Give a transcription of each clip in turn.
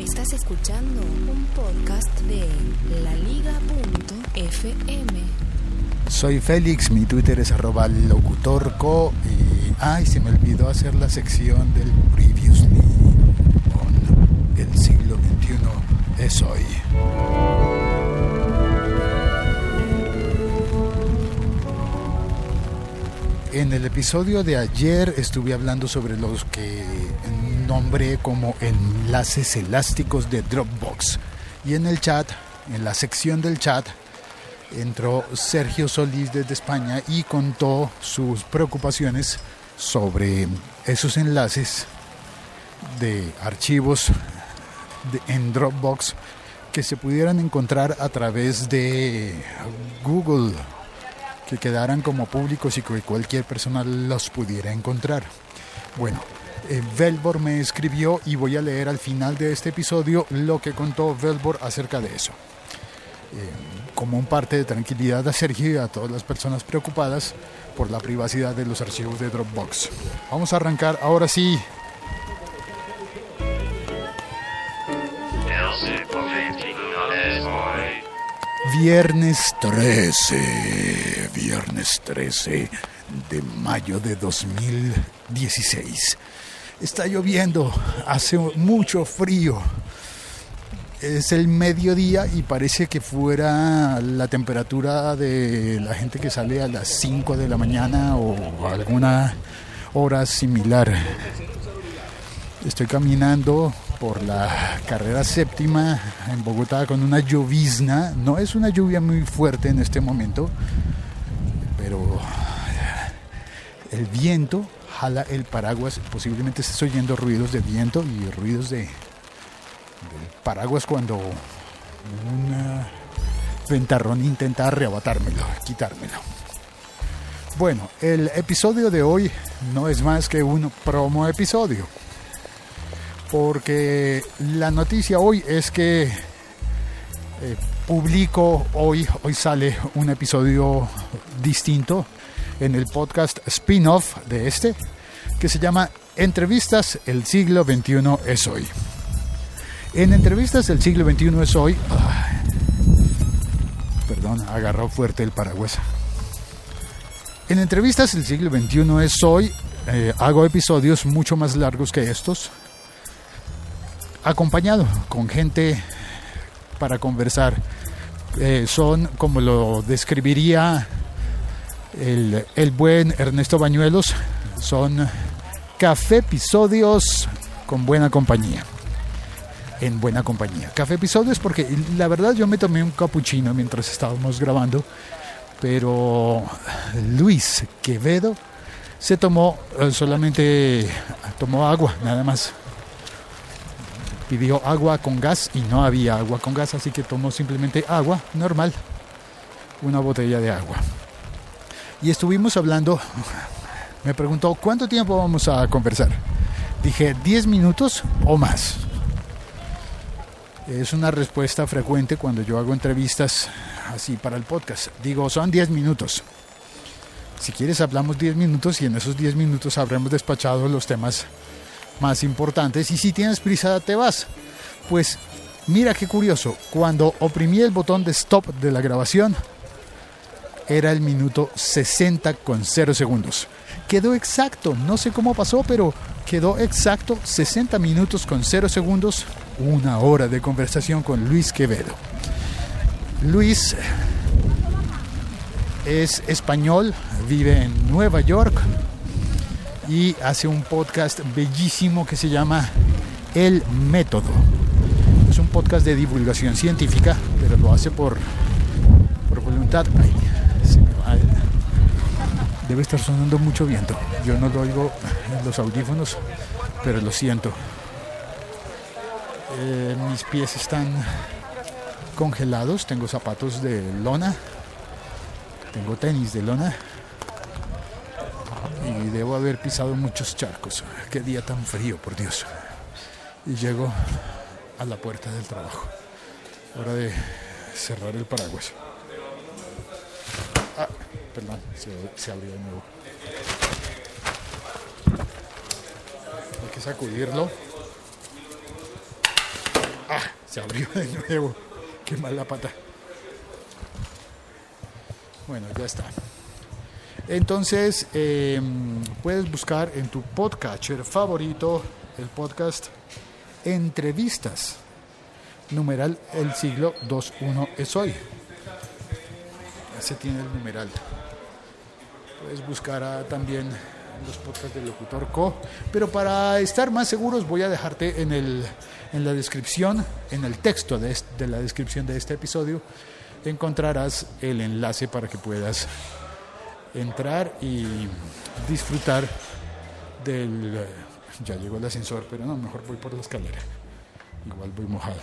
Estás escuchando un podcast de laliga.fm. Soy Félix, mi Twitter es arroba locutorco y ay, se me olvidó hacer la sección del previously con el siglo XXI es hoy. En el episodio de ayer estuve hablando sobre los que nombré como enlaces elásticos de Dropbox. Y en el chat, en la sección del chat, entró Sergio Solís desde España y contó sus preocupaciones sobre esos enlaces de archivos en Dropbox que se pudieran encontrar a través de Google que quedaran como públicos y que cualquier persona los pudiera encontrar. Bueno, eh, Velbor me escribió y voy a leer al final de este episodio lo que contó Velbor acerca de eso. Eh, como un parte de tranquilidad a Sergio y a todas las personas preocupadas por la privacidad de los archivos de Dropbox. Vamos a arrancar ahora sí Viernes 13, viernes 13 de mayo de 2016. Está lloviendo, hace mucho frío. Es el mediodía y parece que fuera la temperatura de la gente que sale a las 5 de la mañana o alguna hora similar. Estoy caminando por la carrera séptima en Bogotá con una llovizna. No es una lluvia muy fuerte en este momento, pero el viento jala el paraguas. Posiblemente estés oyendo ruidos de viento y ruidos de, paraguas cuando un ventarrón intenta arrebatármelo, quitármelo. Bueno, el episodio de hoy no es más que un promo episodio porque la noticia hoy es que eh, publico hoy, hoy sale un episodio distinto en el podcast spin-off de este, que se llama Entrevistas El siglo XXI es hoy. En Entrevistas El siglo XXI es hoy, perdón, agarró fuerte el paraguas. En Entrevistas El siglo XXI es hoy, eh, hago episodios mucho más largos que estos, acompañado con gente para conversar. Eh, son, como lo describiría el, el, buen Ernesto Bañuelos, son café episodios con buena compañía. En buena compañía. Café episodios porque la verdad yo me tomé un capuchino mientras estábamos grabando, pero Luis Quevedo se tomó eh, solamente tomó agua, nada más pidió agua con gas y no había agua con gas, así que tomó simplemente agua normal, una botella de agua. Y estuvimos hablando, me preguntó, ¿cuánto tiempo vamos a conversar? Dije, 10 minutos o más. Es una respuesta frecuente cuando yo hago entrevistas así para el podcast. Digo, son 10 minutos. Si quieres hablamos 10 minutos y en esos 10 minutos habremos despachado los temas más importantes y si tienes prisa te vas. Pues mira qué curioso, cuando oprimí el botón de stop de la grabación era el minuto 60 con 0 segundos. Quedó exacto, no sé cómo pasó, pero quedó exacto 60 minutos con 0 segundos, una hora de conversación con Luis Quevedo. Luis es español, vive en Nueva York, y hace un podcast bellísimo que se llama El Método. Es un podcast de divulgación científica, pero lo hace por, por voluntad. Debe estar sonando mucho viento. Yo no lo oigo en los audífonos, pero lo siento. Eh, mis pies están congelados. Tengo zapatos de lona. Tengo tenis de lona y debo haber pisado muchos charcos. Qué día tan frío, por Dios. Y llego a la puerta del trabajo. Hora de cerrar el paraguas. Se, abrió de nuevo. Hay que sacudirlo. Ah, se abrió de nuevo. Qué mala pata. Bueno, ya está. Entonces, eh, puedes buscar en tu podcatcher favorito el podcast Entrevistas. Numeral El siglo 21 es hoy. Ese tiene el numeral. Puedes buscar a, también los podcasts del Locutor Co. Pero para estar más seguros voy a dejarte en, el, en la descripción, en el texto de, de la descripción de este episodio, encontrarás el enlace para que puedas entrar y disfrutar del... Ya llegó el ascensor, pero no, mejor voy por la escalera. Igual voy mojado.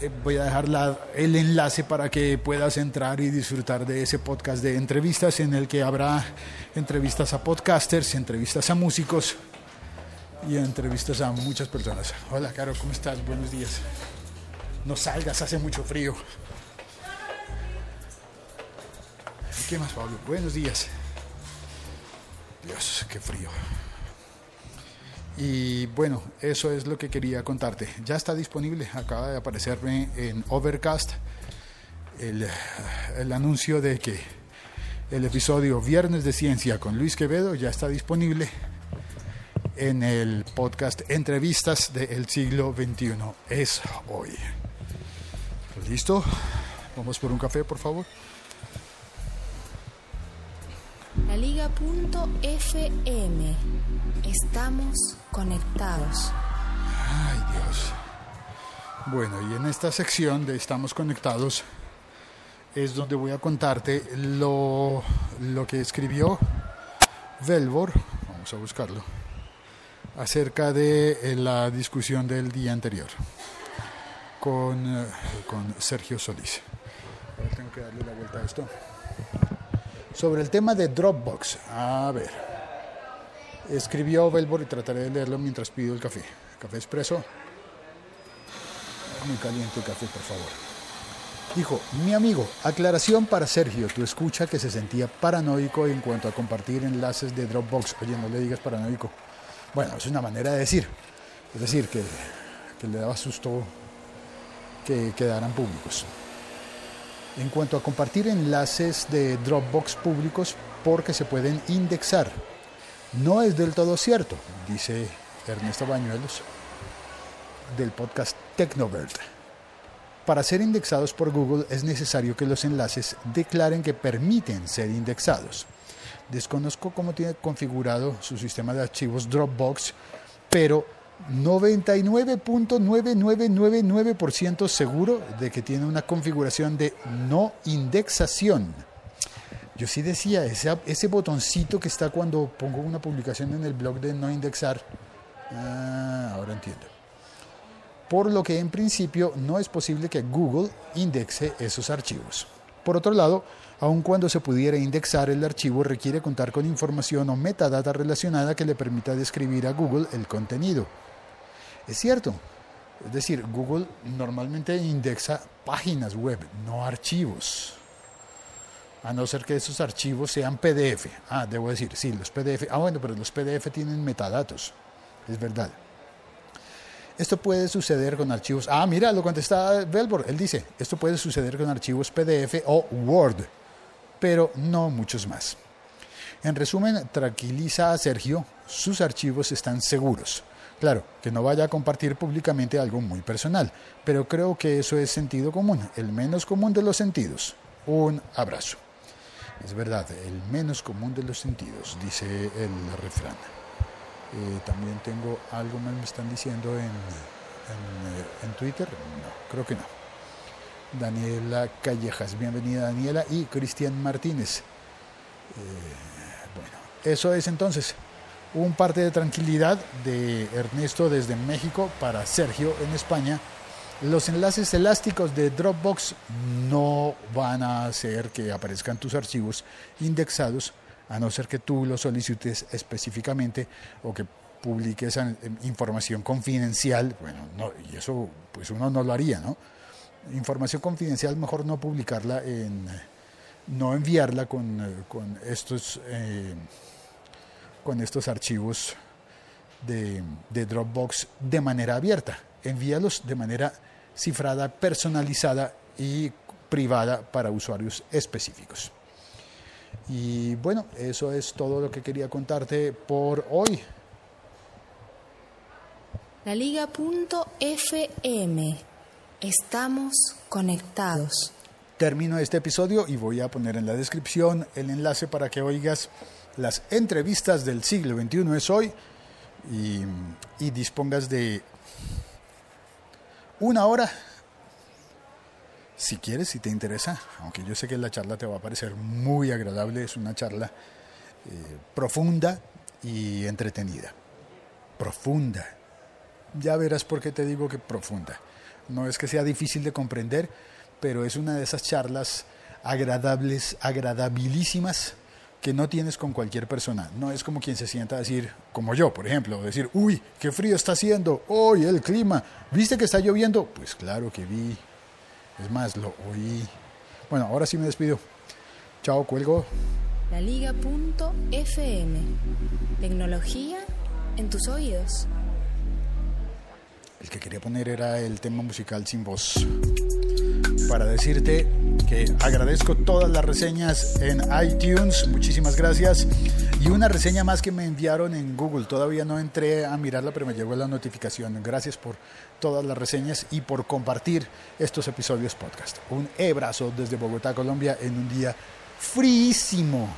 Eh, Voy a dejar la- el enlace para que puedas entrar y disfrutar de ese podcast de entrevistas en el que habrá entrevistas a podcasters, entrevistas a músicos y entrevistas a muchas personas. Hola, Caro, ¿cómo estás? Buenos días. No salgas, hace mucho frío. ¿Qué más, Pablo? Buenos días. Dios, qué frío. Y bueno, eso es lo que quería contarte. Ya está disponible, acaba de aparecerme en Overcast el, anuncio de que el episodio Viernes de Ciencia con Luis Quevedo ya está disponible en el podcast Entrevistas del siglo XXI. Es hoy. ¿Listo? Vamos por un café, por favor. La Liga.fm. Estamos conectados. Ay, Dios. Bueno, y en esta sección de Estamos Conectados es donde voy a contarte lo, lo que escribió Velvor, vamos a buscarlo, acerca de eh, la discusión del día anterior con, eh, con Sergio Solís. Ahora tengo que darle la vuelta a esto. Sobre el tema de Dropbox. A ver. Escribió Velvor y trataré de leerlo mientras pido el café. Café expreso. Muy caliente el café, por favor. Dijo, mi amigo, aclaración para Sergio, tu escucha que se sentía paranoico en cuanto a compartir enlaces de Dropbox. Oye, no le digas paranoico. Bueno, es una manera de decir. Es decir, que le daba susto que quedaran públicos. En cuanto a compartir enlaces de Dropbox públicos porque se pueden indexar. No es del todo cierto, dice Ernesto Bañuelos del podcast Tecnovert. Para ser indexados por Google es necesario que los enlaces declaren que permiten ser indexados. Desconozco cómo tiene configurado su sistema de archivos Dropbox, pero 99.9999% seguro de que tiene una configuración de no indexación. Yo sí decía, ese, ese botoncito que está cuando pongo una publicación en el blog de no indexar, ah, ahora entiendo. Por lo que en principio no es posible que Google indexe esos archivos. Por otro lado, aun cuando se pudiera indexar el archivo, requiere contar con información o metadata relacionada que le permita describir a Google el contenido. Es cierto, es decir, Google normalmente indexa páginas web, no archivos. A no ser que esos archivos sean PDF. Ah, debo decir, sí, los PDF. Ah, bueno, pero los PDF tienen metadatos. Es verdad. Esto puede suceder con archivos. Ah, mira, lo contesta Velbor. Él dice, esto puede suceder con archivos PDF o Word, pero no muchos más. En resumen, tranquiliza a Sergio, sus archivos están seguros. Claro, que no vaya a compartir públicamente algo muy personal, pero creo que eso es sentido común, el menos común de los sentidos. Un abrazo. Es verdad, el menos común de los sentidos, dice el refrán. Eh, también tengo algo más me están diciendo en, eh, en, Twitter. No, creo que no. Daniela Callejas, bienvenida Daniela y Cristian Martínez. Eh, bueno, eso es entonces un parte de tranquilidad de Ernesto desde México para Sergio en España. Los enlaces elásticos de Dropbox no van a hacer que aparezcan tus archivos indexados a no ser que tú lo solicites específicamente o que publiques información confidencial, bueno, no, y eso pues uno no lo haría, ¿no? Información confidencial mejor no publicarla en, no enviarla con, con estos, eh, con estos archivos de, de Dropbox de manera abierta. envíalos de manera cifrada, personalizada y privada para usuarios específicos. Y bueno, eso es todo lo que quería contarte por hoy. La Liga.fm. Estamos conectados. Termino este episodio y voy a poner en la descripción el enlace para que oigas las entrevistas del siglo XXI es hoy y, y dispongas de una hora si quieres, si te interesa, aunque yo sé que la charla te va a parecer muy agradable, es una charla eh, profunda y entretenida. Profunda. Ya verás por qué te digo que profunda. No es que sea difícil de comprender, pero es una de esas charlas agradables, agradabilísimas que no tienes con cualquier persona. No es como quien se sienta a decir, como yo, por ejemplo, decir, uy, qué frío está haciendo, hoy el clima, ¿viste que está lloviendo? Pues claro que vi, es más, lo oí. Bueno, ahora sí me despido. Chao, cuelgo. La Liga.fm. Tecnología en tus oídos. El que quería poner era el tema musical sin voz. Para decirte que agradezco todas las reseñas en iTunes, muchísimas gracias. Y una reseña más que me enviaron en Google, todavía no entré a mirarla, pero me llegó la notificación. Gracias por todas las reseñas y por compartir estos episodios podcast. Un abrazo desde Bogotá, Colombia, en un día fríísimo.